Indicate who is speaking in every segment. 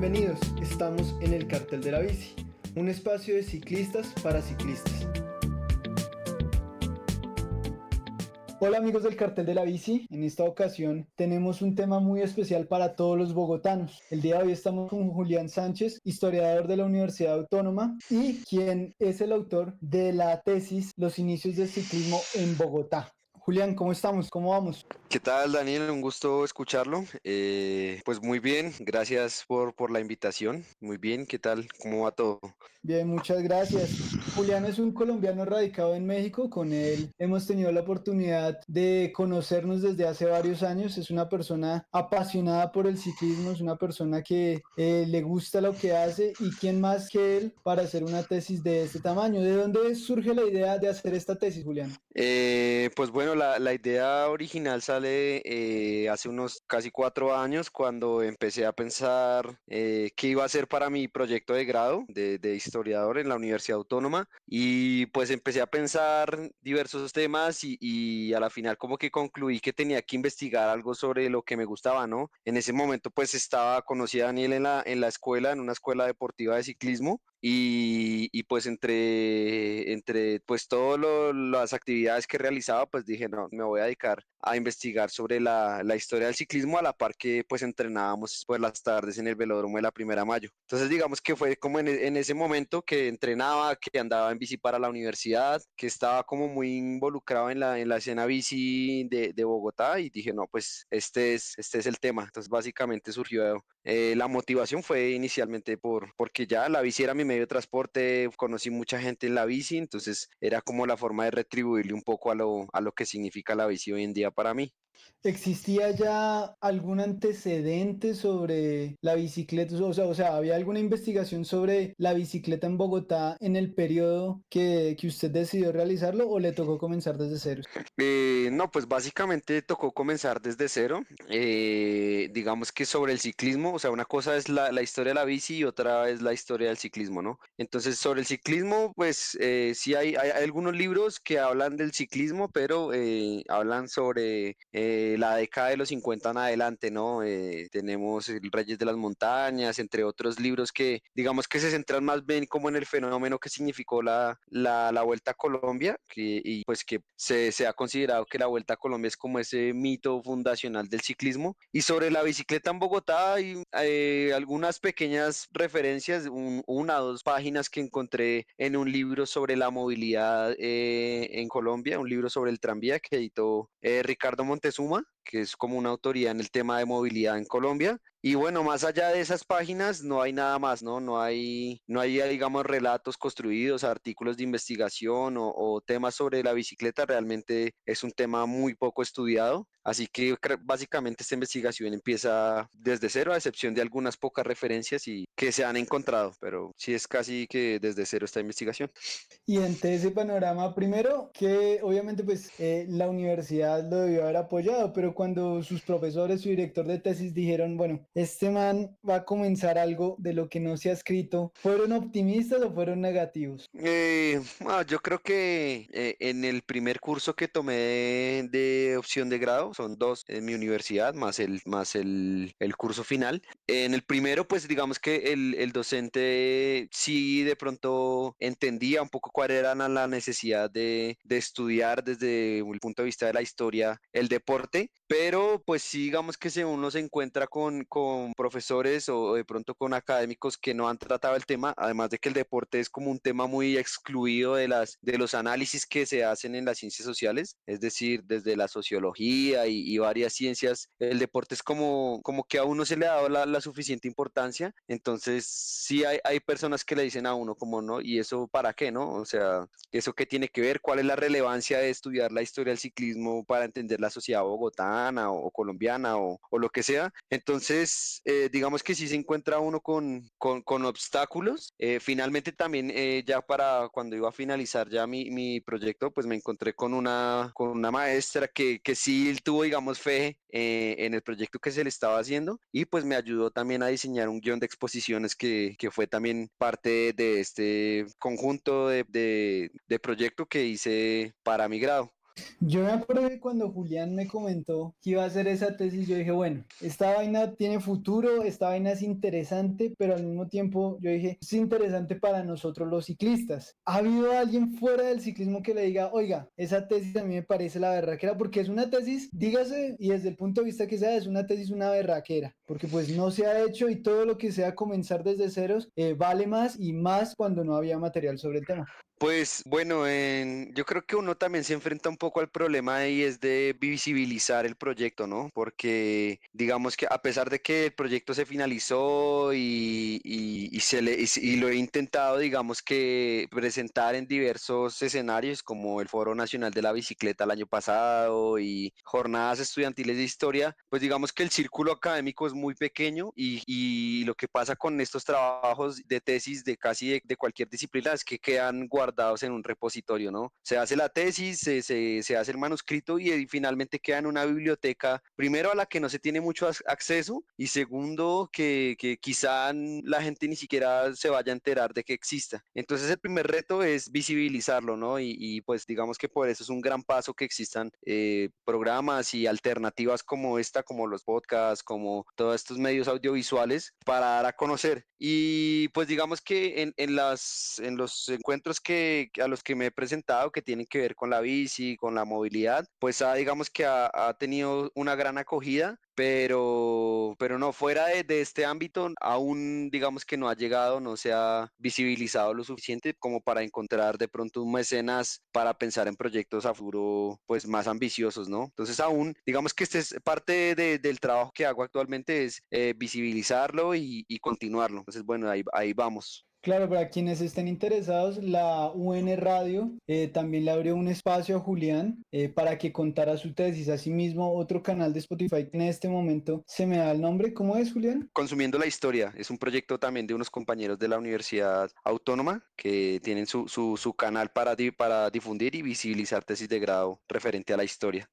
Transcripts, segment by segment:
Speaker 1: Bienvenidos, estamos en el Cartel de la Bici, un espacio de ciclistas para ciclistas. Hola amigos del Cartel de la Bici, en esta ocasión tenemos un tema muy especial para todos los bogotanos. El día de hoy estamos con Julián Sánchez, historiador de la Universidad Autónoma y quien es el autor de la tesis Los inicios del ciclismo en Bogotá. Julián, ¿cómo estamos? ¿Cómo vamos?
Speaker 2: ¿Qué tal, Daniel? Un gusto escucharlo. Eh, pues muy bien, gracias por, por la invitación. Muy bien, ¿qué tal? ¿Cómo va todo?
Speaker 1: Bien, muchas gracias. Julián es un colombiano radicado en México. Con él hemos tenido la oportunidad de conocernos desde hace varios años. Es una persona apasionada por el ciclismo, es una persona que eh, le gusta lo que hace y quién más que él para hacer una tesis de este tamaño. ¿De dónde surge la idea de hacer esta tesis, Julián?
Speaker 2: Eh, pues bueno, la, idea original sale eh, hace unos casi cuatro años cuando empecé a pensar eh, qué iba a hacer para mi proyecto de grado de, historiador en la Universidad Autónoma y pues empecé a pensar diversos temas y, a la final como que concluí que tenía que investigar algo sobre lo que me gustaba, ¿no? En ese momento pues estaba, conocí a Daniel en la, en la escuela, en una escuela deportiva de ciclismo y, pues entre, entre pues todas las actividades que realizaba, pues dije, no, me voy a dedicar a investigar sobre la, la, historia del ciclismo a la par que pues entrenábamos pues las tardes en el velódromo de la Primera Mayo. Entonces digamos que fue como en, en, ese momento que entrenaba, que andaba en bici para la universidad, que estaba como muy involucrado en la, en la escena bici de, de Bogotá y dije, no, pues este es, este es el tema. Entonces básicamente surgió, eh, la motivación fue inicialmente por, porque ya la bici era mi medio de transporte, conocí mucha gente en la bici, entonces era como la forma de retribuirle un poco a lo, a lo que significa la bici hoy en día para mí.
Speaker 1: ¿Existía ya algún antecedente sobre la bicicleta? O sea, o sea, ¿había alguna investigación sobre la bicicleta en Bogotá en el periodo que, que usted decidió realizarlo o le tocó comenzar desde cero?
Speaker 2: Eh, no, pues básicamente tocó comenzar desde cero. Eh, digamos que sobre el ciclismo, o sea, una cosa es la, la, historia de la bici y otra es la historia del ciclismo, ¿no? Entonces, sobre el ciclismo, pues eh, sí hay, hay, algunos libros que hablan del ciclismo, pero eh, hablan sobre eh, la década de los 50 en adelante, ¿no? Eh, tenemos el Reyes de las Montañas, entre otros libros que digamos que se centran más bien como en el fenómeno que significó la, la, la Vuelta a Colombia, que, y pues que se, se, ha considerado que la Vuelta a Colombia es como ese mito fundacional del ciclismo. Y sobre la bicicleta en Bogotá hay eh, algunas pequeñas referencias, un, una o dos páginas que encontré en un libro sobre la movilidad en Colombia, un libro sobre el tranvía que editó Ricardo Montes Suma, que es como una autoridad en el tema de movilidad en Colombia. Y bueno, más allá de esas páginas no hay nada más, ¿no? No hay, no hay digamos, relatos construidos, artículos de investigación o, o temas sobre la bicicleta. Realmente es un tema muy poco estudiado. Así que básicamente esta investigación empieza desde cero, a excepción de algunas pocas referencias y que se han encontrado, pero sí es casi que desde cero esta investigación.
Speaker 1: Y ante ese panorama, primero que obviamente pues eh, la universidad lo debió haber apoyado, pero cuando sus profesores, su director de tesis dijeron, bueno, este man va a comenzar algo de lo que no se ha escrito, ¿fueron optimistas o fueron negativos?
Speaker 2: Eh, ah, yo creo que eh, en el primer curso que tomé de opción de grado, son dos en mi universidad, más el, más el, el curso final. En el primero, pues digamos que el, el, docente sí de pronto entendía un poco cuál era la necesidad de, de estudiar desde el punto de vista de la historia el deporte, pero pues sí digamos que si uno se encuentra con, con profesores o de pronto con académicos que no han tratado el tema, además de que el deporte es como un tema muy excluido de, las, de los análisis que se hacen en las ciencias sociales, es decir, desde la sociología, y, varias ciencias, el deporte es como, como que a uno se le ha dado la, suficiente importancia, entonces sí hay, hay, personas que le dicen a uno como no, y eso para qué, ¿no? O sea, eso qué tiene que ver, cuál es la relevancia de estudiar la historia del ciclismo para entender la sociedad bogotana o, colombiana o, o, lo que sea. Entonces, eh, digamos que sí se encuentra uno con, con, con obstáculos. Eh, finalmente también eh, ya para cuando iba a finalizar ya mi, mi, proyecto, pues me encontré con una, con una maestra que, que sí tuvo, digamos, fe eh, en el proyecto que se le estaba haciendo y pues me ayudó también a diseñar un guion de exposiciones que, que fue también parte de este conjunto de, de, de proyecto que hice para mi grado.
Speaker 1: Yo me acuerdo que cuando Julián me comentó que iba a hacer esa tesis, yo dije, bueno, esta vaina tiene futuro, esta vaina es interesante, pero al mismo tiempo yo dije, es interesante para nosotros los ciclistas. ¿Ha habido alguien fuera del ciclismo que le diga, oiga, esa tesis a mí me parece la berraquera? Porque es una tesis, dígase, y desde el punto de vista que sea, es una tesis una berraquera, porque pues no se ha hecho y todo lo que sea comenzar desde ceros eh, vale más y más cuando no había material sobre el tema.
Speaker 2: Pues bueno, yo creo que uno también se enfrenta un poco al problema y es de visibilizar el proyecto, ¿no? Porque digamos que a pesar de que el proyecto se finalizó y, se le, y, lo he intentado, digamos que presentar en diversos escenarios como el Foro Nacional de la Bicicleta el año pasado y jornadas estudiantiles de historia, pues digamos que el círculo académico es muy pequeño y, lo que pasa con estos trabajos de tesis de casi de, de cualquier disciplina es que quedan guardados guardados en un repositorio, ¿no? Se hace la tesis, se, se, hace el manuscrito y, finalmente queda en una biblioteca, primero a la que no se tiene mucho acceso y segundo que, que quizá la gente ni siquiera se vaya a enterar de que exista. Entonces el primer reto es visibilizarlo, ¿no? Y, pues digamos que por eso es un gran paso que existan eh, programas y alternativas como esta, como los podcasts, como todos estos medios audiovisuales para dar a conocer. Y pues digamos que en, en, las, en los encuentros que, a los que me he presentado, que tienen que ver con la bici, con la movilidad, pues ha, digamos que ha, tenido una gran acogida pero, pero no, fuera de, este ámbito, aún digamos que no ha llegado, no se ha visibilizado lo suficiente como para encontrar de pronto un mecenas para pensar en proyectos a futuro pues más ambiciosos, ¿no? Entonces aún, digamos que este es parte de, del trabajo que hago actualmente es eh, visibilizarlo y, continuarlo. Entonces, bueno, ahí vamos.
Speaker 1: Claro, para quienes estén interesados, la UN Radio eh, también le abrió un espacio a Julián eh, para que contara su tesis. Asimismo, otro canal de Spotify que en este momento se me da el nombre. ¿Cómo es, Julián?
Speaker 2: Consumiendo la Historia. Es un proyecto también de unos compañeros de la Universidad Autónoma que tienen su, su, su canal para, para difundir y visibilizar tesis de grado referente a la historia.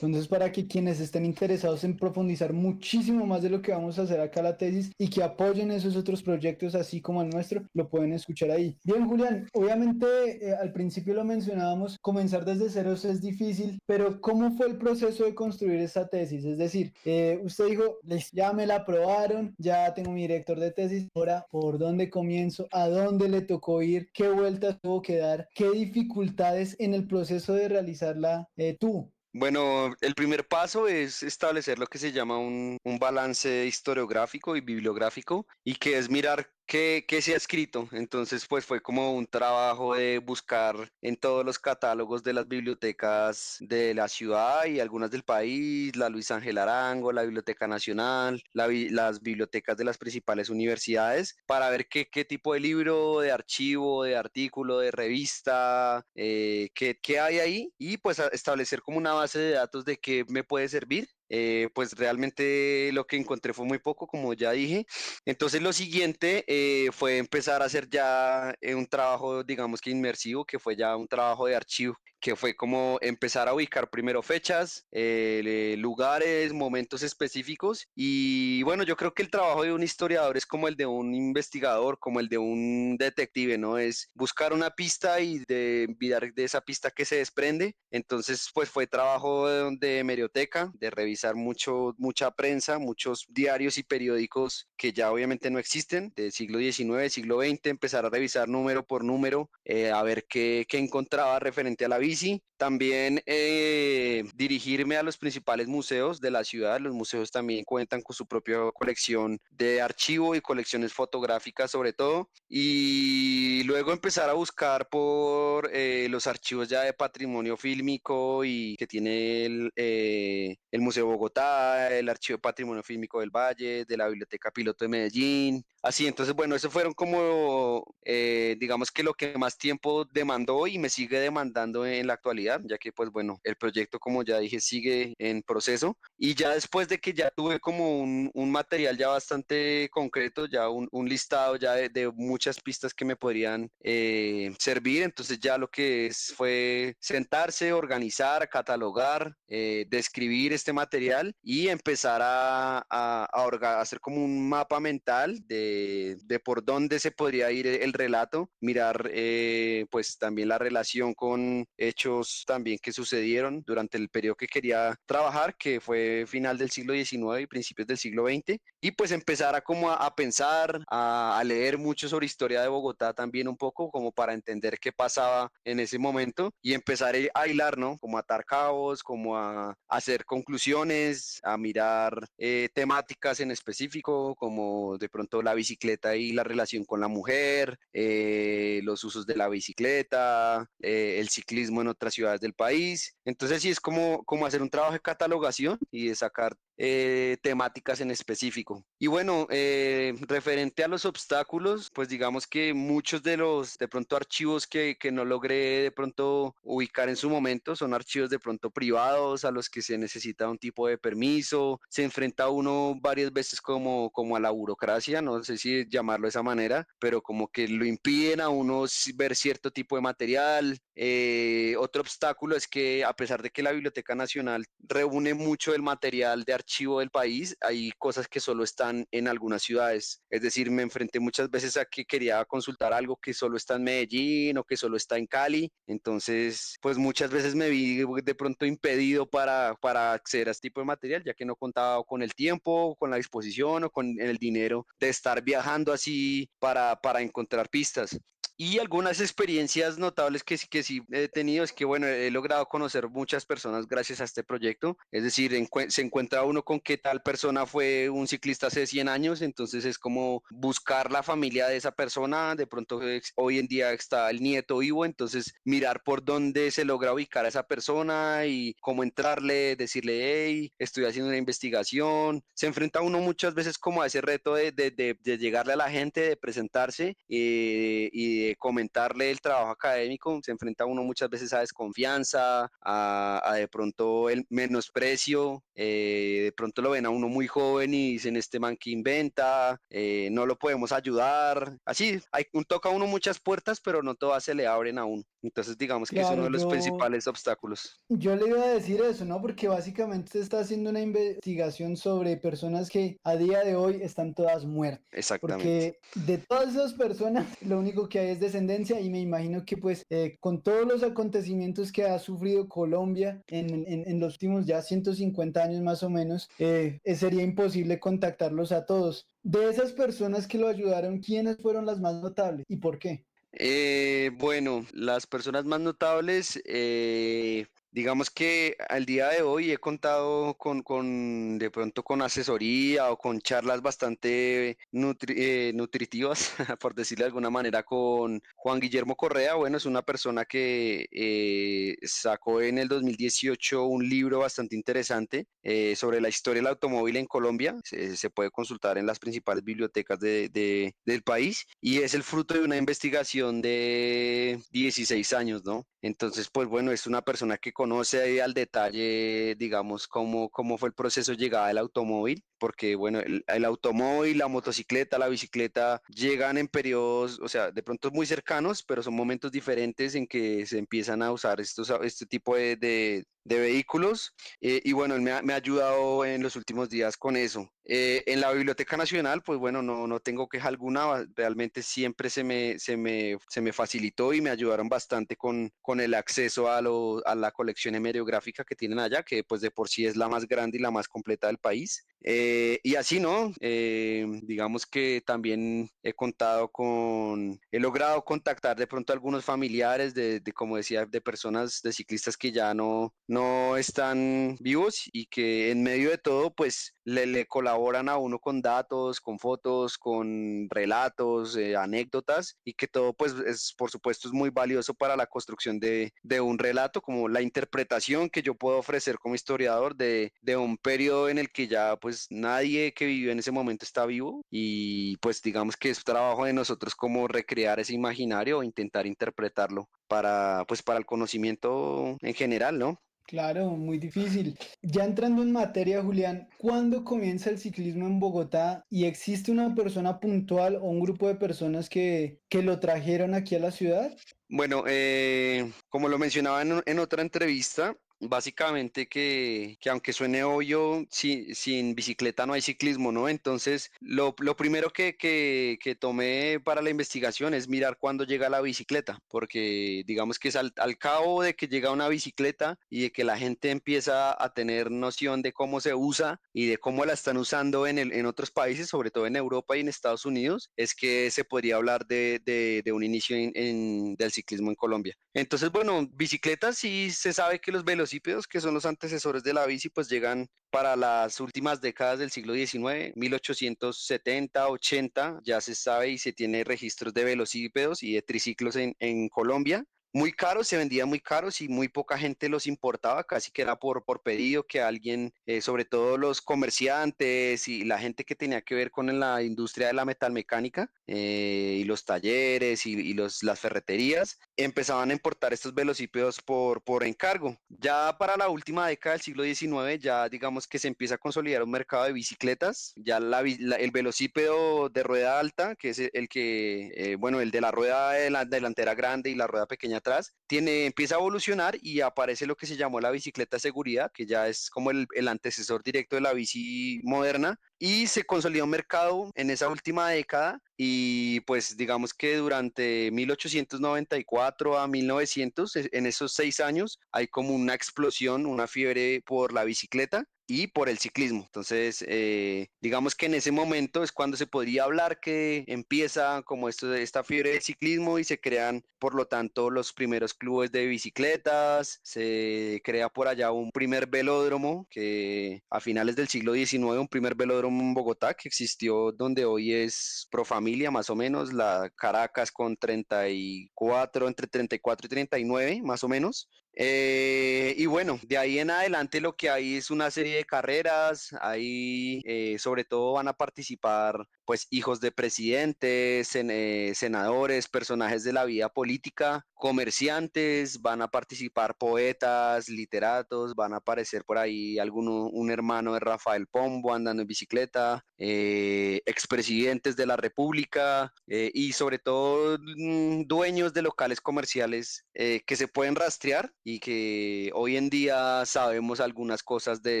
Speaker 1: Entonces, para que quienes estén interesados en profundizar muchísimo más de lo que vamos a hacer acá la tesis y que apoyen esos otros proyectos así como el nuestro, lo pueden escuchar ahí. Bien, Julián, obviamente eh, al principio lo mencionábamos, comenzar desde ceros es difícil, pero ¿cómo fue el proceso de construir esta tesis? Es decir, eh, usted dijo, ya me la aprobaron, ya tengo mi director de tesis, ahora, ¿por dónde comienzo? ¿A dónde le tocó ir? ¿Qué vueltas tuvo que dar? ¿Qué dificultades en el proceso de realizarla eh, tú?
Speaker 2: Bueno, el primer paso es establecer lo que se llama un, un balance historiográfico y bibliográfico y que es mirar ¿Qué, se ha escrito? Entonces, pues fue como un trabajo de buscar en todos los catálogos de las bibliotecas de la ciudad y algunas del país, la Luis Ángel Arango, la Biblioteca Nacional, las bibliotecas de las principales universidades, para ver qué, tipo de libro, de archivo, de artículo, de revista, eh, qué hay ahí y pues establecer como una base de datos de qué me puede servir eh, pues realmente lo que encontré fue muy poco, como ya dije. Entonces lo siguiente eh, fue empezar a hacer ya eh, un trabajo, digamos que inmersivo, que fue ya un trabajo de archivo que fue como empezar a ubicar primero fechas, eh, lugares, momentos específicos. Y bueno, yo creo que el trabajo de un historiador es como el de un investigador, como el de un detective, ¿no? Es buscar una pista y de enviar de esa pista que se desprende. Entonces, pues fue trabajo de, de merioteca, de revisar mucho, mucha prensa, muchos diarios y periódicos que ya obviamente no existen, del siglo XIX, siglo XX, empezar a revisar número por número, eh, a ver qué, qué encontraba referente a la vista easy también eh, dirigirme a los principales museos de la ciudad. Los museos también cuentan con su propia colección de archivo y colecciones fotográficas sobre todo. Y luego empezar a buscar por eh, los archivos ya de patrimonio fílmico y que tiene el, eh, el Museo Bogotá, el Archivo de Patrimonio Fílmico del Valle, de la Biblioteca Piloto de Medellín. Así, entonces, bueno, eso fueron como, digamos que lo que más tiempo demandó y me sigue demandando en la actualidad, ya que pues bueno, el proyecto como ya dije sigue en proceso. Y ya después de que ya tuve como un, un material ya bastante concreto, ya un, un listado ya de, de, muchas pistas que me podrían eh, servir, entonces ya lo que es, fue sentarse, organizar, catalogar, eh, describir este material y empezar a, a, a, hacer como un mapa mental de, de, por dónde se podría ir el relato, mirar eh, pues también la relación con hechos también que sucedieron durante el periodo que quería trabajar, que fue final del siglo XIX y principios del siglo XX, y pues empezar a como a, pensar, a, leer mucho sobre historia de Bogotá también un poco, como para entender qué pasaba en ese momento y empezar a hilar, ¿no? Como a atar cabos, como a, hacer conclusiones, a mirar eh, temáticas en específico, como de pronto la bicicleta y la relación con la mujer, eh, los usos de la bicicleta, eh, el ciclismo en otras ciudades del país. Entonces sí es como, como hacer un trabajo de catalogación y de sacar eh, temáticas en específico. Y bueno, eh, referente a los obstáculos, pues digamos que muchos de los de pronto archivos que, que, no logré de pronto ubicar en su momento son archivos de pronto privados a los que se necesita un tipo de permiso, se enfrenta uno varias veces como, como a la burocracia, no sé si llamarlo de esa manera, pero como que lo impiden a uno ver cierto tipo de material. Eh, otro obstáculo es que a pesar de que la Biblioteca Nacional reúne mucho el material de archivos, archivo del país, hay cosas que solo están en algunas ciudades. Es decir, me enfrenté muchas veces a que quería consultar algo que solo está en Medellín o que solo está en Cali. Entonces, pues muchas veces me vi de pronto impedido para, para acceder a este tipo de material, ya que no contaba con el tiempo, con la disposición o con el dinero de estar viajando así para, para encontrar pistas. Y algunas experiencias notables que, que sí he tenido es que, bueno, he logrado conocer muchas personas gracias a este proyecto. Es decir, se encuentra uno con que tal persona fue un ciclista hace 100 años, entonces es como buscar la familia de esa persona. De pronto hoy en día está el nieto vivo, entonces mirar por dónde se logra ubicar a esa persona y cómo entrarle, decirle, hey, estoy haciendo una investigación. Se enfrenta uno muchas veces como a ese reto de, de, de, llegarle a la gente, de presentarse eh, y comentarle el trabajo académico, se enfrenta uno muchas veces a desconfianza, a, de pronto el menosprecio, eh, de pronto lo ven a uno muy joven y dicen este man que inventa, eh, no lo podemos ayudar, así, hay, toca uno muchas puertas, pero no todas se le abren a uno. Entonces digamos que es uno de los principales obstáculos.
Speaker 1: Yo le iba a decir eso, ¿no? Porque básicamente se está haciendo una investigación sobre personas que a día de hoy están todas muertas.
Speaker 2: Exactamente.
Speaker 1: Porque de todas esas personas, lo único que hay es descendencia y me imagino que pues eh, con todos los acontecimientos que ha sufrido Colombia en, los últimos ya 150 años más o menos, eh, sería imposible contactarlos a todos. De esas personas que lo ayudaron, ¿quiénes fueron las más notables y por qué?
Speaker 2: Eh, bueno, las personas más notables, eh, Digamos que al día de hoy he contado con, con de pronto con asesoría o con charlas bastante eh, nutritivas, por decirlo de alguna manera, con Juan Guillermo Correa. Bueno, es una persona que eh, sacó en el 2018 un libro bastante interesante eh, sobre la historia del automóvil en Colombia. Se, puede consultar en las principales bibliotecas de, del país y es el fruto de una investigación de 16 años, ¿no? Entonces, pues bueno, es una persona que conoce al detalle, digamos, cómo, cómo fue el proceso de llegada del automóvil, porque bueno, el, automóvil, la motocicleta, la bicicleta llegan en periodos, o sea, de pronto muy cercanos, pero son momentos diferentes en que se empiezan a usar estos, este tipo de, de vehículos eh, y bueno, él me ha, me ha, ayudado en los últimos días con eso. Eh, en la Biblioteca Nacional, pues bueno, no, no tengo queja alguna, realmente siempre se me, se me, se me facilitó y me ayudaron bastante con, con el acceso a, lo, a la colección hemerográfica que tienen allá, que pues de por sí es la más grande y la más completa del país. Eh, y así, ¿no? digamos que también he contado con, he logrado contactar de pronto a algunos familiares de, de, como decía, de personas, de ciclistas que ya no, no están vivos y que en medio de todo, pues le, le colaboran a uno con datos, con fotos, con relatos, eh, anécdotas y que todo, pues, es, por supuesto, es muy valioso para la construcción de, de, un relato, como la interpretación que yo puedo ofrecer como historiador de, de un periodo en el que ya, pues, nadie que vivió en ese momento está vivo y, pues, digamos que es trabajo de nosotros como recrear ese imaginario o intentar interpretarlo para, pues, para el conocimiento en general, ¿no?
Speaker 1: Claro, muy difícil. Ya entrando en materia, Julián, ¿cuándo comienza el ciclismo en Bogotá y existe una persona puntual o un grupo de personas que, que lo trajeron aquí a la ciudad?
Speaker 2: Bueno, eh, como lo mencionaba en, otra entrevista, básicamente que, que aunque suene obvio, si, sin bicicleta no hay ciclismo, ¿no? Entonces, lo, lo primero que, que, que, tomé para la investigación es mirar cuándo llega la bicicleta, porque digamos que es al, al, cabo de que llega una bicicleta y de que la gente empieza a tener noción de cómo se usa y de cómo la están usando en, el, en otros países, sobre todo en Europa y en Estados Unidos, es que se podría hablar de, de, de un inicio en, en, del ciclismo en Colombia. Entonces, bueno, bicicletas sí se sabe que los velocípedos, que son los antecesores de la bici, pues llegan para las últimas décadas del siglo XIX, 1870, 80, ya se sabe y se tiene registros de velocípedos y de triciclos en, en Colombia muy caros, se vendían muy caros y muy poca gente los importaba, casi que era por, por pedido que alguien, eh, sobre todo los comerciantes y la gente que tenía que ver con la industria de la metalmecánica eh, y los talleres y, las ferreterías, empezaban a importar estos velocípedos por, por encargo. Ya para la última década del siglo XIX, ya digamos que se empieza a consolidar un mercado de bicicletas, ya la, la, el velocípedo de rueda alta, que es el que, eh, bueno, el de la rueda de la delantera grande y la rueda pequeña atrás, tiene, empieza a evolucionar y aparece lo que se llamó la bicicleta seguridad, que ya es como el, el antecesor directo de la bici moderna, y se consolidó un mercado en esa última década y pues digamos que durante 1894 a 1900, en esos seis años, hay como una explosión, una fiebre por la bicicleta y por el ciclismo. Entonces, eh, digamos que en ese momento es cuando se podría hablar que empieza como esto esta fiebre del ciclismo y se crean, por lo tanto, los primeros clubes de bicicletas, se crea por allá un primer velódromo que a finales del siglo XIX, un primer velódromo en Bogotá que existió donde hoy es Pro Familia, más o menos, la Caracas con 34, entre 34 y 39, más o menos. Eh, y bueno, de ahí en adelante lo que hay es una serie de carreras, ahí eh, sobre todo van a participar pues hijos de presidentes, eh, senadores, personajes de la vida política, comerciantes, van a participar poetas, literatos, van a aparecer por ahí alguno, un hermano de Rafael Pombo andando en bicicleta, eh, expresidentes de la República eh, y sobre todo mmm, dueños de locales comerciales eh, que se pueden rastrear y que hoy en día sabemos algunas cosas de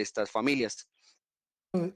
Speaker 2: estas familias.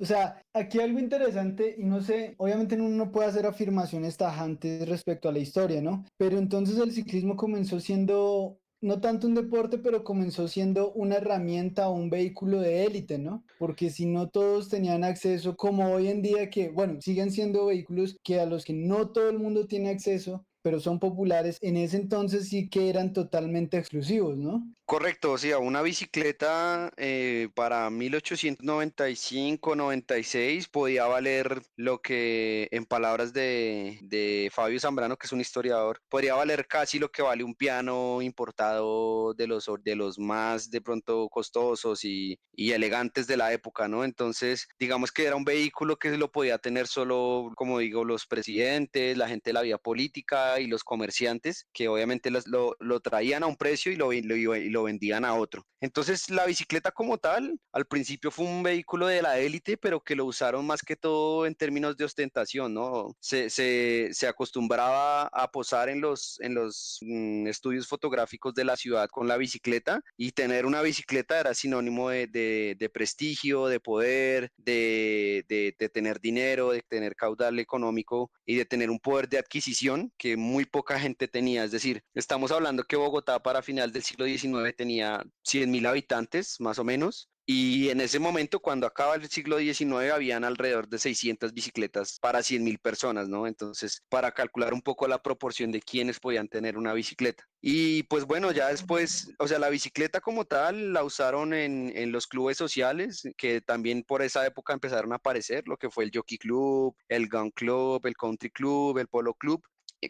Speaker 1: O sea, aquí algo interesante, y no sé, obviamente uno no puede hacer afirmaciones tajantes respecto a la historia, ¿no? Pero entonces el ciclismo comenzó siendo no tanto un deporte, pero comenzó siendo una herramienta o un vehículo de élite, ¿no? Porque si no todos tenían acceso, como hoy en día que, bueno, siguen siendo vehículos que a los que no todo el mundo tiene acceso, pero son populares, en ese entonces sí que eran totalmente exclusivos, ¿no?
Speaker 2: Correcto, o sea, una bicicleta eh, para 1895-96 podía valer lo que, en palabras de, de, Fabio Zambrano, que es un historiador, podría valer casi lo que vale un piano importado de los, de los más de pronto costosos y, y elegantes de la época, ¿no? Entonces, digamos que era un vehículo que lo podía tener solo, como digo, los presidentes, la gente de la vía política y los comerciantes, que obviamente lo, lo, traían a un precio y lo, lo, y lo vendían a otro. Entonces la bicicleta como tal, al principio fue un vehículo de la élite, pero que lo usaron más que todo en términos de ostentación, ¿no? Se, se, se acostumbraba a posar en los, en los mm, estudios fotográficos de la ciudad con la bicicleta y tener una bicicleta era sinónimo de, de, de prestigio, de poder, de, de, tener dinero, de tener caudal económico y de tener un poder de adquisición que muy poca gente tenía. Es decir, estamos hablando que Bogotá para final del siglo XIX tenía 100 mil habitantes, más o menos. Y en ese momento, cuando acaba el siglo XIX, habían alrededor de 600 bicicletas para 100 mil personas, ¿no? Entonces, para calcular un poco la proporción de quienes podían tener una bicicleta. Y pues bueno, ya después, o sea, la bicicleta como tal la usaron en, en, los clubes sociales, que también por esa época empezaron a aparecer, lo que fue el Jockey Club, el Gun Club, el Country Club, el Polo Club,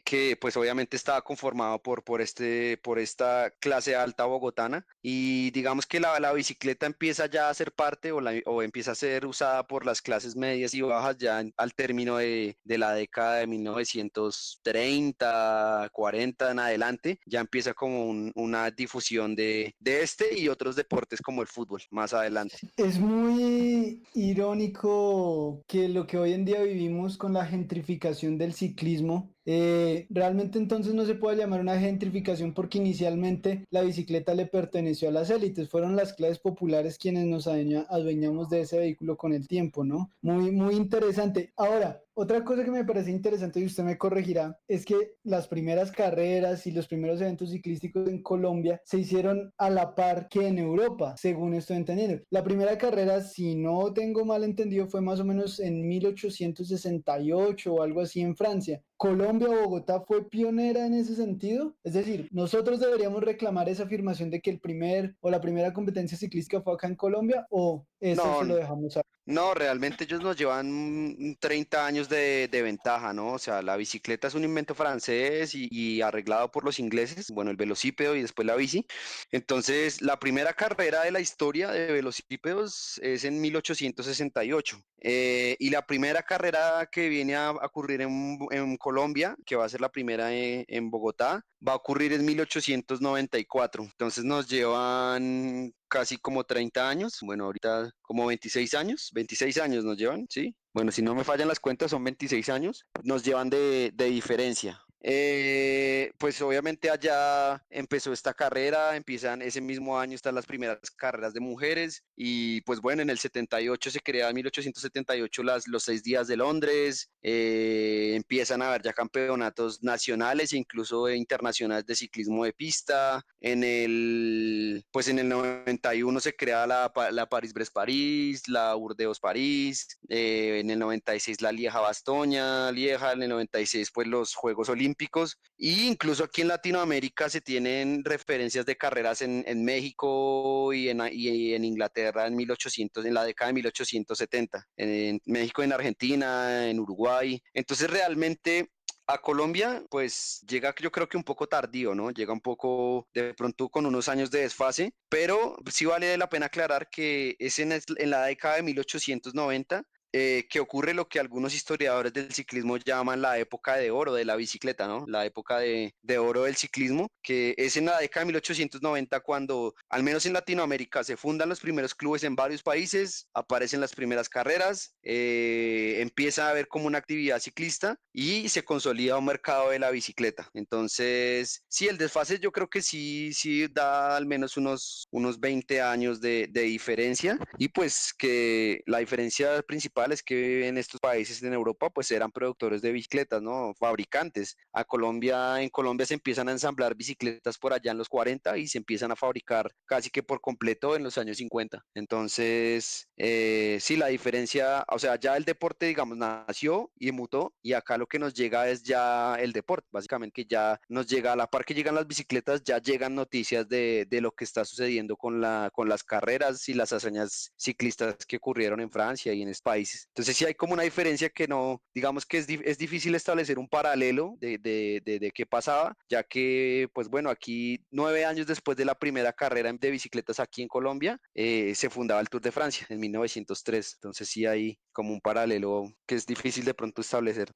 Speaker 2: que pues obviamente estaba conformado por, por, este, por esta clase alta bogotana y digamos que la, la bicicleta empieza ya a ser parte o, o, empieza a ser usada por las clases medias y bajas ya al término de, de, la década de 1930, 40 en adelante, ya empieza como un, una difusión de, de este y otros deportes como el fútbol más adelante.
Speaker 1: Es muy irónico que lo que hoy en día vivimos con la gentrificación del ciclismo eh, realmente entonces no se puede llamar una gentrificación porque inicialmente la bicicleta le perteneció a las élites, fueron las clases populares quienes nos adueñamos de ese vehículo con el tiempo, ¿no? Muy, muy interesante. Ahora, otra cosa que me parece interesante y usted me corregirá es que las primeras carreras y los primeros eventos ciclísticos en Colombia se hicieron a la par que en Europa, según estoy entendiendo. La primera carrera, si no tengo mal entendido, fue más o menos en 1868 o algo así en Francia. Colombia o Bogotá fue pionera en ese sentido. Es decir, nosotros deberíamos reclamar esa afirmación de que el primer o la primera competencia ciclística fue acá en Colombia o eso se lo dejamos a...
Speaker 2: No, realmente ellos nos llevan 30 años de, ventaja, ¿no? O sea, la bicicleta es un invento francés y, arreglado por los ingleses, bueno, el velocípedo y después la bici. Entonces, la primera carrera de la historia de velocípedos es en 1868. Eh, y la primera carrera que viene a, ocurrir en, Colombia, que va a ser la primera en, en Bogotá, va a ocurrir en 1894. Entonces nos llevan casi como 30 años, bueno, ahorita como 26 años, 26 años nos llevan, ¿sí? Bueno, si no me fallan las cuentas, son 26 años, nos llevan de, de diferencia. Eh, pues obviamente allá empezó esta carrera, empiezan ese mismo año están las primeras carreras de mujeres y pues bueno, en el 78 se crea en 1878 las, los seis días de Londres, eh, empiezan a haber ya campeonatos nacionales e incluso internacionales de ciclismo de pista, en el, pues en el 91 se crea la, la París-Brest-París, la Burdeos-París, eh, en el 96 la Lieja-Bastoña, Lieja, en el 96 pues los Juegos Olímpicos, olímpicos e incluso aquí en Latinoamérica se tienen referencias de carreras en, México y en, en, Inglaterra en 1800, en la década de 1870, en, México, en Argentina, en Uruguay. Entonces realmente a Colombia, pues llega yo creo que un poco tardío, ¿no? Llega un poco de pronto con unos años de desfase, pero sí vale la pena aclarar que es en, en la década de 1890 eh, que ocurre lo que algunos historiadores del ciclismo llaman la época de oro de la bicicleta, ¿no? La época de, oro del ciclismo, que es en la década de 1890 cuando, al menos en Latinoamérica, se fundan los primeros clubes en varios países, aparecen las primeras carreras, eh, empieza a haber como una actividad ciclista y se consolida un mercado de la bicicleta. Entonces, sí, el desfase yo creo que sí, sí da al menos unos, unos 20 años de, de diferencia y pues que la diferencia principal es que en estos países en Europa pues eran productores de bicicletas, ¿no? Fabricantes. A Colombia, en Colombia se empiezan a ensamblar bicicletas por allá en los 40 y se empiezan a fabricar casi que por completo en los años 50. Entonces, eh, sí, la diferencia, o sea, ya el deporte, digamos, nació y mutó y acá lo que nos llega es ya el deporte, básicamente que ya nos llega a la par que llegan las bicicletas, ya llegan noticias de, de lo que está sucediendo con, la, con las carreras y las hazañas ciclistas que ocurrieron en Francia y en este país entonces sí hay como una diferencia que no, digamos que es, es difícil establecer un paralelo de, de, de, qué pasaba, ya que, pues bueno, aquí nueve años después de la primera carrera de bicicletas aquí en Colombia, eh, se fundaba el Tour de Francia en 1903. Entonces sí hay como un paralelo que es difícil de pronto establecer.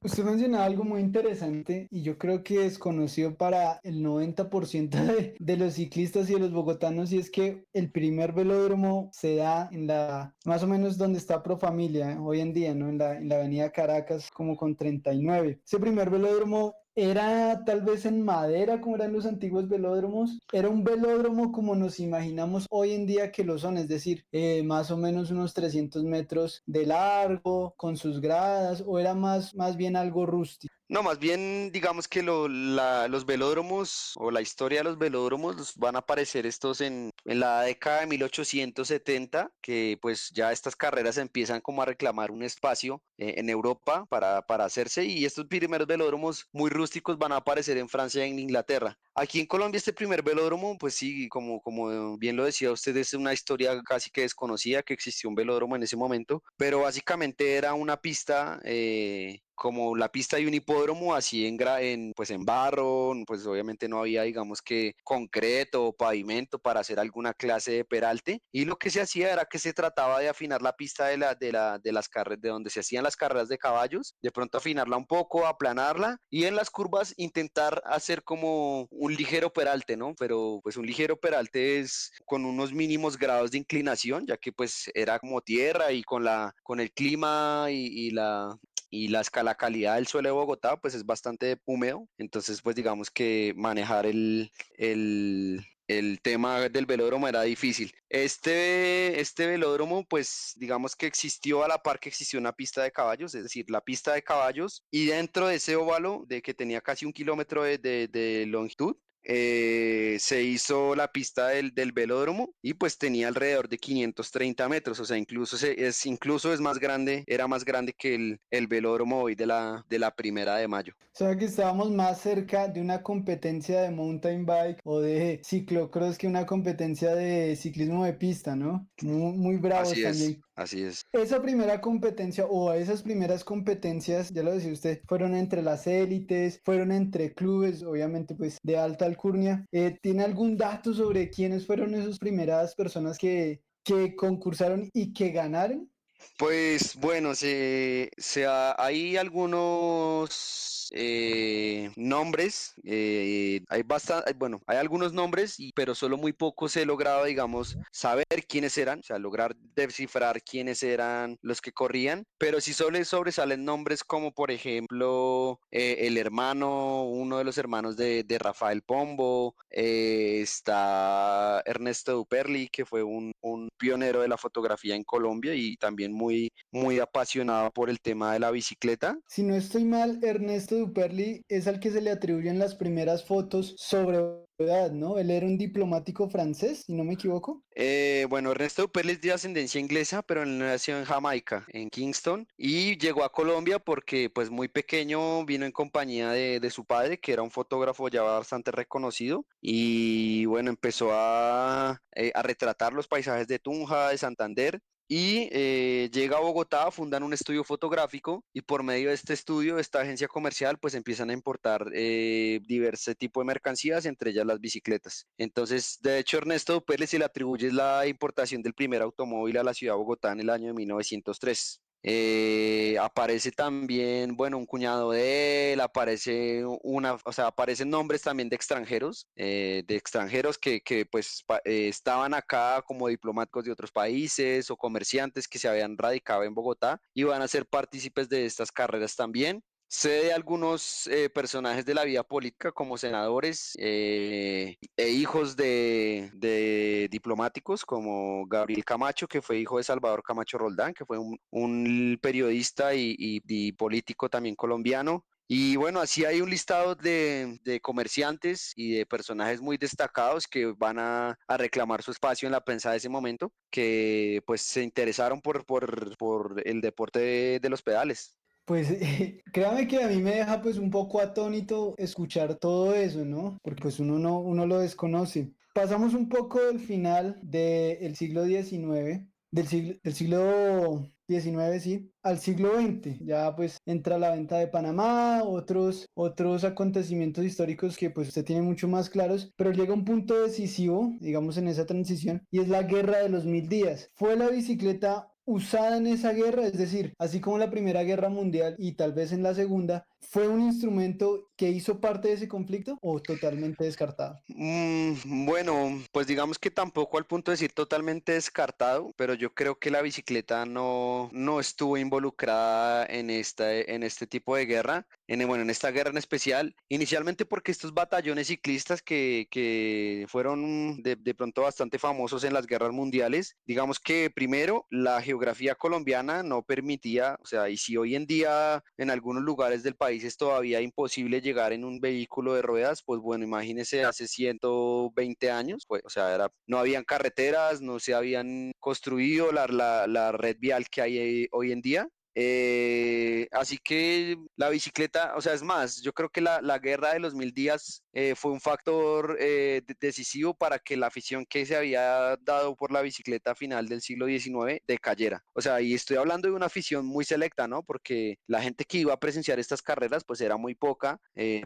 Speaker 1: Usted mencionaba algo muy interesante y yo creo que es conocido para el 90% de, de, los ciclistas y de los bogotanos y es que el primer velódromo se da en la, más o menos donde está Profamilia hoy en día, ¿no? En la, en la avenida Caracas como con 39. Ese primer velódromo era tal vez en madera como eran los antiguos velódromos, era un velódromo como nos imaginamos hoy en día que lo son, es decir, eh, más o menos unos 300 metros de largo, con sus gradas, o era más, más bien algo rústico.
Speaker 2: No, más bien digamos que los velódromos o la historia de los velódromos van a aparecer estos en, la década de 1870, que pues ya estas carreras empiezan como a reclamar un espacio eh, en Europa para, hacerse y estos primeros velódromos muy rústicos van a aparecer en Francia y en Inglaterra. Aquí en Colombia este primer velódromo, pues sí, como, como bien lo decía usted, es una historia casi que desconocida que existió un velódromo en ese momento, pero básicamente era una pista eh, como la pista de un hipódromo, así en, en, pues en barro, pues obviamente no había, digamos que concreto o pavimento para hacer alguna clase de peralte, y lo que se hacía era que se trataba de afinar la pista de, la, de, la, de las carreras, de donde se hacían las carreras de caballos, de pronto afinarla un poco, aplanarla, y en las curvas intentar hacer como un ligero peralte, ¿no? Pero pues un ligero peralte es con unos mínimos grados de inclinación, ya que pues era como tierra y con la, con el clima y, y la, y la, la calidad del suelo de Bogotá pues es bastante húmedo, entonces pues digamos que manejar el, el, el tema del velódromo era difícil. Este, este velódromo, pues digamos que existió a la par que existió una pista de caballos, es decir, la pista de caballos, y dentro de ese óvalo, de que tenía casi un kilómetro de, de longitud, eh, se hizo la pista del, del, velódromo y pues tenía alrededor de 530 metros, o sea, incluso es, incluso es más grande, era más grande que el, el velódromo hoy de la, de la primera de mayo.
Speaker 1: O sea que estábamos más cerca de una competencia de mountain bike o de ciclocross que una competencia de ciclismo de pista, ¿no? Muy, muy bravos
Speaker 2: así
Speaker 1: también.
Speaker 2: Es, así es.
Speaker 1: Esa primera competencia o esas primeras competencias, ya lo decía usted, fueron entre las élites, fueron entre clubes, obviamente pues de alta alcurnia. Eh, ¿Tiene algún dato sobre quiénes fueron esas primeras personas que, que concursaron y que ganaron?
Speaker 2: Pues bueno, se, se hay algunos eh, nombres, eh, hay bastante, bueno, hay algunos nombres, y, pero solo muy poco se logrado, digamos, saber quiénes eran, o sea, lograr descifrar quiénes eran los que corrían, pero sí solo sobresalen nombres como, por ejemplo, eh, el hermano, uno de los hermanos de, de Rafael Pombo, está Ernesto Duperli, que fue un, un pionero de la fotografía en Colombia y también muy, muy apasionado por el tema de la bicicleta.
Speaker 1: Si no estoy mal, Ernesto Duperli es al que se le atribuyen las primeras fotos sobre edad, ¿no? Él era un diplomático francés, si no me equivoco.
Speaker 2: Eh, bueno, Ernesto Duperli es de ascendencia inglesa, pero él nació en Jamaica, en Kingston, y llegó a Colombia porque pues muy pequeño vino en compañía de, de su padre, que era un fotógrafo ya bastante reconocido, y bueno, empezó a, eh, a retratar los paisajes de Tunja, de Santander, y eh, llega a Bogotá, fundan un estudio fotográfico y por medio de este estudio, esta agencia comercial, pues empiezan a importar eh, diversos tipos de mercancías, entre ellas las bicicletas. Entonces, de hecho, Ernesto Pérez se le atribuye la importación del primer automóvil a la ciudad de Bogotá en el año de 1903. Eh, aparece también, bueno, un cuñado de él, aparece una, o sea, aparecen nombres también de extranjeros, eh, de extranjeros que, que pues eh, estaban acá como diplomáticos de otros países o comerciantes que se habían radicado en Bogotá y van a ser partícipes de estas carreras también. Sé de algunos eh, personajes de la vida política como senadores eh, e hijos de, de, diplomáticos como Gabriel Camacho, que fue hijo de Salvador Camacho Roldán, que fue un, un periodista y, y, y, político también colombiano. Y bueno, así hay un listado de, de, comerciantes y de personajes muy destacados que van a, a, reclamar su espacio en la prensa de ese momento, que pues se interesaron por, por, por el deporte de, de los pedales.
Speaker 1: Pues créame que a mí me deja pues un poco atónito escuchar todo eso, ¿no? Porque pues uno no, uno lo desconoce. Pasamos un poco del final del siglo XIX, del siglo, del siglo XIX, sí, al siglo XX. Ya pues entra la venta de Panamá, otros, otros acontecimientos históricos que pues usted tiene mucho más claros, pero llega un punto decisivo, digamos, en esa transición, y es la guerra de los mil días. Fue la bicicleta usada en esa guerra, es decir, así como la Primera Guerra Mundial y tal vez en la Segunda, ¿fue un instrumento que hizo parte de ese conflicto o totalmente descartado?
Speaker 2: Mm, bueno, pues digamos que tampoco al punto de decir totalmente descartado, pero yo creo que la bicicleta no, no estuvo involucrada en, esta, en este tipo de guerra, en, bueno, en esta guerra en especial, inicialmente porque estos batallones ciclistas que, que fueron de, de pronto bastante famosos en las guerras mundiales, digamos que primero la geografía colombiana no permitía, o sea, y si hoy en día en algunos lugares del país es todavía imposible llegar en un vehículo de ruedas, pues bueno, imagínese hace 120 años, pues, o sea, no habían carreteras, no se habían construido la, la, la red vial que hay hoy en día, eh, así que la bicicleta, o sea, es más, yo creo que la, la guerra de los mil días eh, fue un factor eh, decisivo para que la afición que se había dado por la bicicleta final del siglo XIX decayera. O sea, y estoy hablando de una afición muy selecta, ¿no? Porque la gente que iba a presenciar estas carreras, pues era muy poca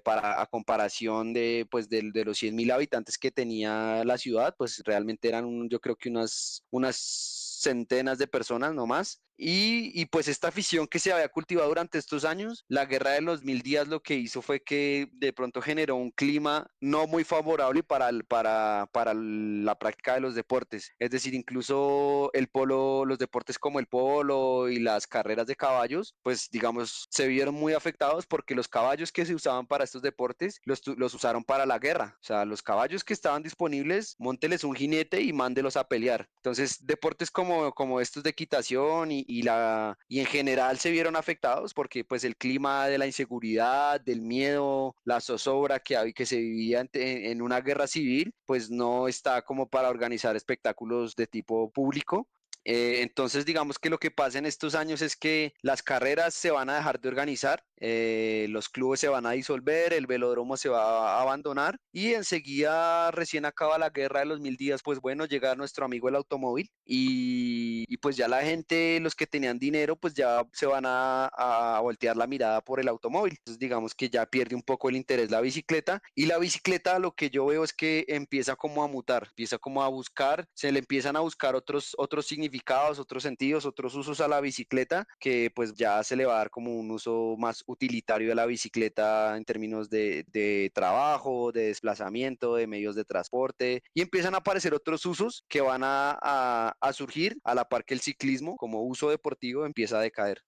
Speaker 2: para a comparación de, pues, de, de los 100 mil habitantes que tenía la ciudad, pues realmente eran, yo creo que unas, unas centenas de personas nomás. Y, pues esta afición que se había cultivado durante estos años, la guerra de los mil días lo que hizo fue que de pronto generó un clima no muy favorable para, para, para la práctica de los deportes. Es decir, incluso el polo, los deportes como el polo y las carreras de caballos, pues digamos, se vieron muy afectados porque los caballos que se usaban para estos deportes los, los usaron para la guerra. O sea, los caballos que estaban disponibles, monteles un jinete y mándelos a pelear. Entonces, deportes como, como estos de equitación y, y, en general se vieron afectados porque pues el clima de la inseguridad, del miedo, la zozobra que, que se vivía en, en una guerra civil, pues no está como para organizar espectáculos de tipo público. Eh, entonces, digamos que lo que pasa en estos años es que las carreras se van a dejar de organizar, eh, los clubes se van a disolver, el velódromo se va a abandonar y enseguida, recién acaba la guerra de los mil días, pues bueno, llega nuestro amigo el automóvil y, pues ya la gente, los que tenían dinero, pues ya se van a, a, voltear la mirada por el automóvil. Entonces, digamos que ya pierde un poco el interés la bicicleta y la bicicleta lo que yo veo es que empieza como a mutar, empieza como a buscar, se le empiezan a buscar otros, otros significados otros sentidos, otros usos a la bicicleta, que pues ya se le va a dar como un uso más utilitario de la bicicleta en términos de, trabajo, de desplazamiento, de medios de transporte, y empiezan a aparecer otros usos que van a, a, a surgir a la par que el ciclismo como uso deportivo empieza a decaer.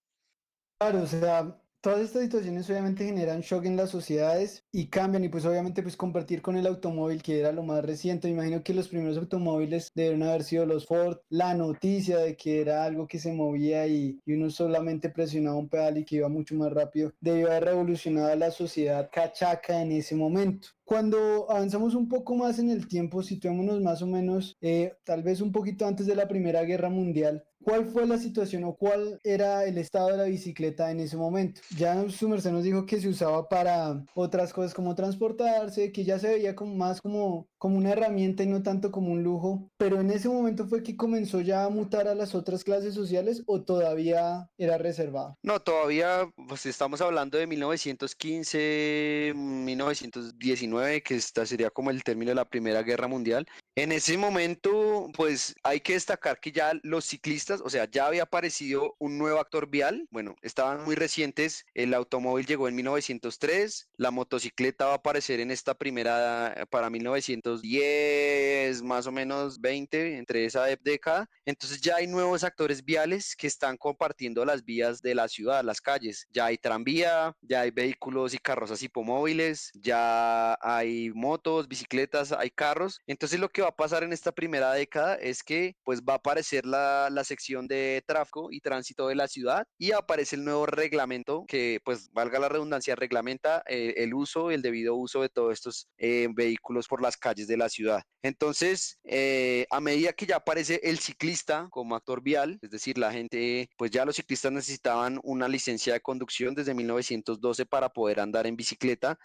Speaker 1: Claro, o sea, Todas estas situaciones obviamente generan shock en las sociedades y cambian y pues obviamente pues compartir con el automóvil que era lo más reciente. Me imagino que los primeros automóviles deben haber sido los Ford. La noticia de que era algo que se movía y, y uno solamente presionaba un pedal y que iba mucho más rápido debió haber revolucionado a la sociedad cachaca en ese momento. Cuando avanzamos un poco más en el tiempo, situémonos más o menos, eh, tal vez un poquito antes de la Primera Guerra Mundial, ¿cuál fue la situación o cuál era el estado de la bicicleta en ese momento? Ya su merced nos dijo que se usaba para otras cosas como transportarse, que ya se veía como más como, como una herramienta y no tanto como un lujo, pero en ese momento fue que comenzó ya a mutar a las otras clases sociales o todavía era reservado?
Speaker 2: No, todavía, pues estamos hablando de 1915, 1919 que esta sería como el término de la Primera Guerra Mundial. En ese momento, pues hay que destacar que ya los ciclistas, o sea, ya había aparecido un nuevo actor vial. Bueno, estaban muy recientes. El automóvil llegó en 1903, la motocicleta va a aparecer en esta primera para 1910, más o menos 20, entre esa década. Entonces ya hay nuevos actores viales que están compartiendo las vías de la ciudad, las calles. Ya hay tranvía, ya hay vehículos y carrozas hipomóviles, ya hay motos, bicicletas, hay carros. Entonces lo que va a pasar en esta primera década es que pues va a aparecer la, la sección de tráfico y tránsito de la ciudad y aparece el nuevo reglamento que pues valga la redundancia, reglamenta eh, el uso, el debido uso de todos estos eh, vehículos por las calles de la ciudad. Entonces, eh, a medida que ya aparece el ciclista como actor vial, es decir, la gente, pues ya los ciclistas necesitaban una licencia de conducción desde 1912 para poder andar en bicicleta,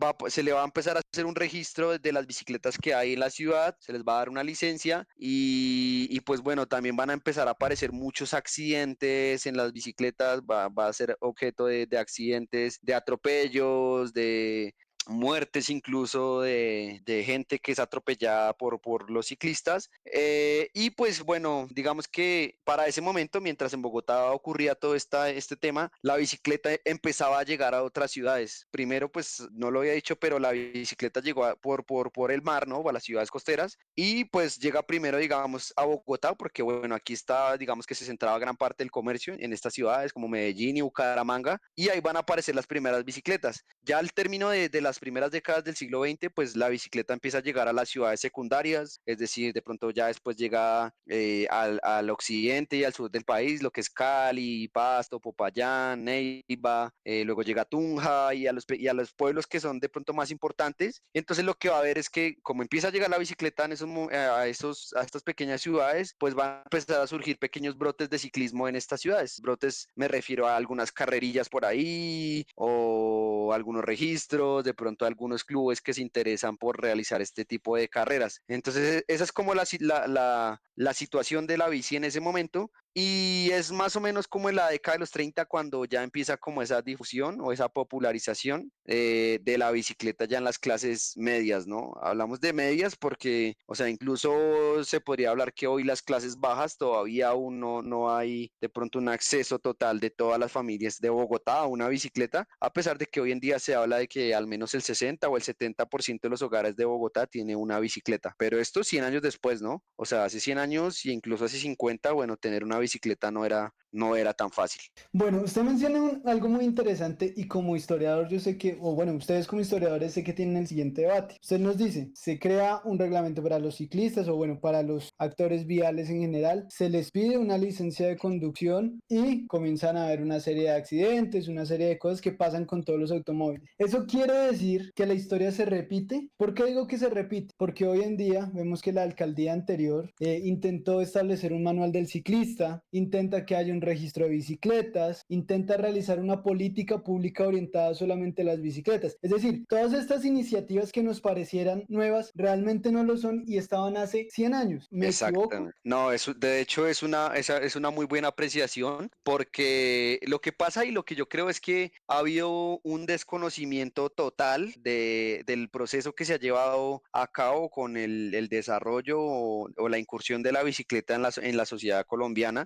Speaker 2: va, se le va a empezar a hacer un registro de las bicicletas que hay en la ciudad, se les va a dar una licencia y, pues bueno, también van a empezar a aparecer muchos accidentes en las bicicletas, va, a ser objeto de, de accidentes, de atropellos, de, muertes incluso de, gente que es atropellada por, por los ciclistas. Eh, y pues bueno, digamos que para ese momento, mientras en Bogotá ocurría todo esta, este tema, la bicicleta empezaba a llegar a otras ciudades. Primero, pues no lo había dicho, pero la bicicleta llegó por, por, por el mar, ¿no? A las ciudades costeras. Y pues llega primero, digamos, a Bogotá, porque bueno, aquí está, digamos que se centraba gran parte del comercio en estas ciudades como Medellín y Bucaramanga. Y ahí van a aparecer las primeras bicicletas. Ya al término de, de las primeras décadas del siglo XX, pues la bicicleta empieza a llegar a las ciudades secundarias, es decir, de pronto ya después llega eh, al, al, occidente y al sur del país, lo que es Cali, Pasto, Popayán, Neiva, eh, luego llega Tunja y a, los, y a los pueblos que son de pronto más importantes. Entonces lo que va a haber es que como empieza a llegar la bicicleta en esos, a, esos, a estas pequeñas ciudades, pues van a empezar a surgir pequeños brotes de ciclismo en estas ciudades. Brotes me refiero a algunas carrerillas por ahí o algunos registros, de pronto algunos clubes que se interesan por realizar este tipo de carreras. Entonces, esa es como la, la, la, la situación de la bici en ese momento y es más o menos como en la década de los 30 cuando ya empieza como esa difusión o esa popularización eh, de la bicicleta ya en las clases medias, ¿no? Hablamos de medias porque, o sea, incluso se podría hablar que hoy las clases bajas todavía aún no, no hay de pronto un acceso total de todas las familias de Bogotá a una bicicleta, a pesar de que hoy en día se habla de que al menos el 60 o el 70% de los hogares de Bogotá tiene una bicicleta, pero esto 100 años después, ¿no? O sea, hace 100 años y incluso hace 50, bueno, tener una bicicleta no era, no era tan fácil.
Speaker 1: Bueno, usted menciona algo muy interesante y como historiador yo sé que, o bueno, ustedes como historiadores sé que tienen el siguiente debate. Usted nos dice, se crea un reglamento para los ciclistas o bueno, para los actores viales en general, se les pide una licencia de conducción y comienzan a haber una serie de accidentes, una serie de cosas que pasan con todos los automóviles. Eso quiere decir que la historia se repite. ¿Por qué digo que se repite? Porque hoy en día vemos que la alcaldía anterior eh, intentó establecer un manual del ciclista, intenta que haya un registro de bicicletas, intenta realizar una política pública orientada solamente a las bicicletas. Es decir, todas estas iniciativas que nos parecieran nuevas realmente no lo son y estaban hace 100 años. ¿Me Equivoco?
Speaker 2: No, de hecho es una, es una muy buena apreciación porque lo que pasa y lo que yo creo es que ha habido un desconocimiento total de, del proceso que se ha llevado a cabo con el, desarrollo o, la incursión de la bicicleta en la sociedad colombiana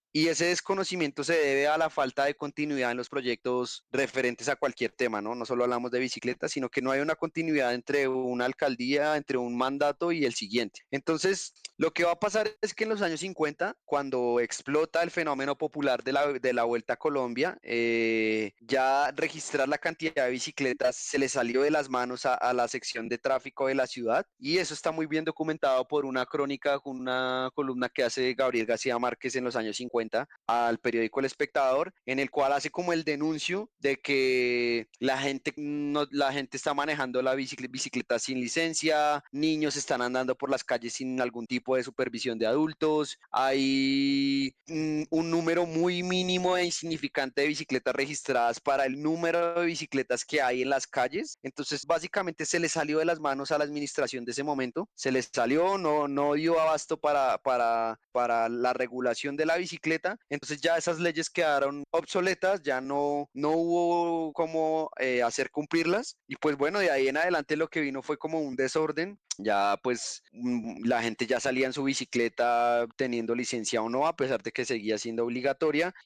Speaker 2: y ese desconocimiento se debe a la falta de continuidad en los proyectos referentes a cualquier tema, ¿no? No solo hablamos de bicicletas, sino que no hay una continuidad entre una alcaldía, entre un mandato y el siguiente. Entonces, lo que va a pasar es que en los años 50, cuando explota el fenómeno popular de la, de la Vuelta a Colombia, eh, ya registrar la cantidad de bicicletas se le salió de las manos a, a, la sección de tráfico de la ciudad y eso está muy bien documentado por una crónica, una columna que hace Gabriel García Márquez en los años 50 al periódico El Espectador, en el cual hace como el denuncio de que la gente, no, la gente está manejando la bicicleta, sin licencia, niños están andando por las calles sin algún tipo de supervisión de adultos, hay número muy mínimo e insignificante de bicicletas registradas para el número de bicicletas que hay en las calles. Entonces, básicamente se le salió de las manos a la administración de ese momento, se les salió, no, no dio abasto para, para, para la regulación de la bicicleta. Entonces ya esas leyes quedaron obsoletas, ya no, no hubo cómo eh, hacer cumplirlas. Y pues bueno, de ahí en adelante lo que vino fue como un desorden, ya pues mm, la gente ya salía en su bicicleta teniendo licencia o no, a pesar de que seguía siendo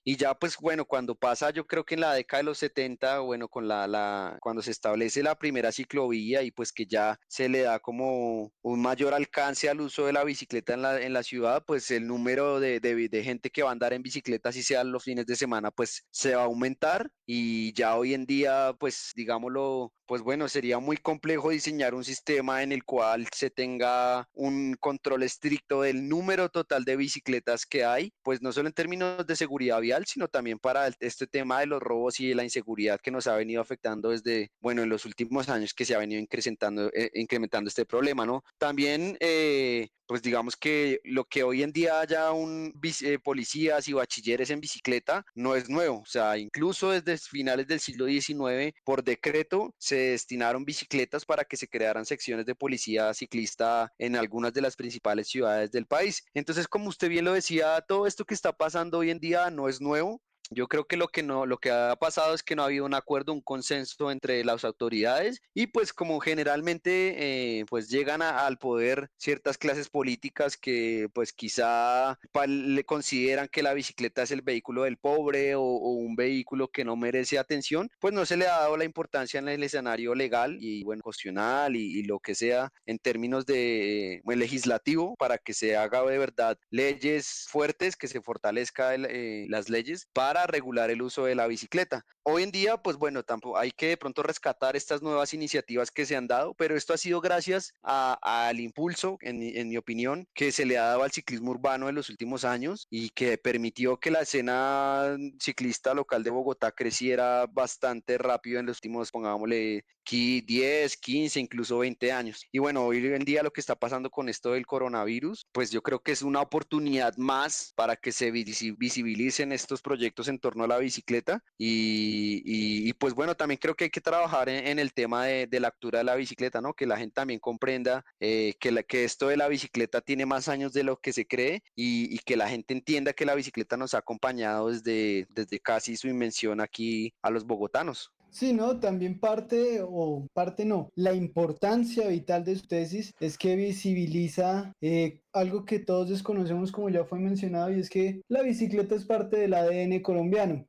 Speaker 2: y ya pues bueno, cuando pasa yo creo que en la década de los 70, bueno, con la, cuando se establece la primera ciclovía y pues que ya se le da como un mayor alcance al uso de la bicicleta en la, en la ciudad, pues el número de, de, de gente que va a andar en bicicleta, si sea los fines de semana, pues se va a aumentar y ya hoy en día, pues digámoslo, pues bueno, sería muy complejo diseñar un sistema en el cual se tenga un control estricto del número total de bicicletas que hay, pues no solo en términos de seguridad vial, sino también para este tema de los robos y de la inseguridad que nos ha venido afectando desde, bueno, en los últimos años que se ha venido incrementando, eh, incrementando este problema, ¿no? También, eh, pues digamos que lo que hoy en día haya un eh, policías y bachilleres en bicicleta no es nuevo, o sea, incluso desde finales del siglo XIX, por decreto, se destinaron bicicletas para que se crearan secciones de policía ciclista en algunas de las principales ciudades del país. Entonces, como usted bien lo decía, todo esto que está pasando hoy en día no es nuevo, yo creo que lo que no, lo que ha pasado es que no ha habido un acuerdo, un consenso entre las autoridades y pues como generalmente eh, pues llegan al poder ciertas clases políticas que pues quizá le consideran que la bicicleta es el vehículo del pobre o, un vehículo que no merece atención, pues no se le ha dado la importancia en el escenario legal y bueno, constitucional y, lo que sea en términos de legislativo para que se haga de verdad leyes fuertes, que se fortalezca eh, las leyes para regular el uso de la bicicleta. Hoy en día, pues bueno, tampoco hay que de pronto rescatar estas nuevas iniciativas que se han dado, pero esto ha sido gracias al impulso, en, en, mi opinión, que se le ha dado al ciclismo urbano en los últimos años y que permitió que la escena ciclista local de Bogotá creciera bastante rápido en los últimos, pongámosle, 10, 15, incluso 20 años. Y bueno, hoy en día lo que está pasando con esto del coronavirus, pues yo creo que es una oportunidad más para que se visibilicen estos proyectos en torno a la bicicleta y, pues bueno, también creo que hay que trabajar en, el tema de, la altura de la bicicleta, ¿no? Que la gente también comprenda eh, que, esto de la bicicleta tiene más años de lo que se cree y, que la gente entienda que la bicicleta nos ha acompañado desde, desde casi su invención aquí a los bogotanos.
Speaker 1: Sí, no, también parte, o parte no, la importancia vital de su tesis es que visibiliza eh, algo que todos desconocemos como ya fue mencionado y es que la bicicleta es parte del ADN colombiano.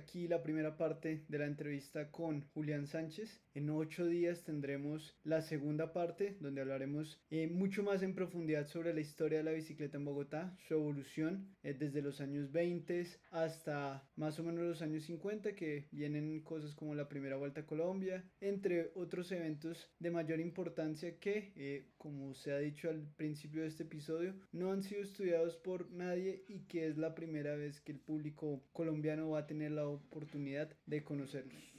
Speaker 1: Aquí la primera parte de la entrevista con Julián Sánchez. En ocho días tendremos la segunda parte donde hablaremos eh, mucho más en profundidad sobre la historia de la bicicleta en Bogotá, su evolución eh, desde los años 20 hasta más o menos los años 50 que vienen cosas como la primera vuelta a Colombia, entre otros eventos de mayor importancia que, eh, como se ha dicho al principio de este episodio, no han sido estudiados por nadie y que es la primera vez que el público colombiano va a tener la oportunidad de conocerlos.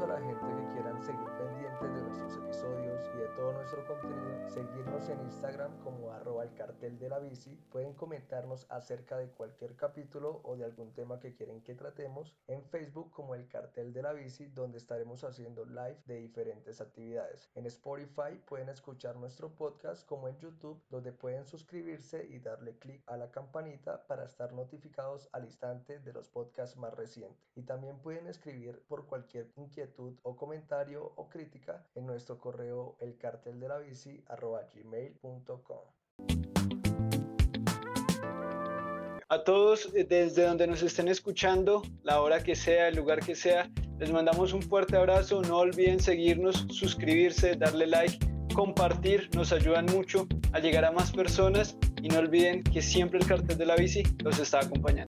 Speaker 3: A la gente que quieran seguir pendientes de nuestros episodios y de todo nuestro contenido, seguirnos en Instagram como arroba el cartel de la bici, pueden comentarnos acerca de cualquier capítulo o de algún tema que quieren que tratemos, en Facebook como el cartel de la bici, donde estaremos haciendo live de diferentes actividades. En Spotify pueden escuchar nuestro podcast como en YouTube, donde pueden suscribirse y darle clic a la campanita para estar notificados al instante de los podcasts más recientes. Y también pueden escribir por cualquier inquietud o comentario o crítica en nuestro correo elcarteldelabici.gmail.com
Speaker 1: A todos, eh, desde donde nos estén escuchando, la hora que sea, el lugar que sea, les mandamos un fuerte abrazo. No olviden seguirnos, suscribirse, darle like, compartir, nos ayudan mucho a llegar a más personas y no olviden que siempre el cartel de la bici los está acompañando.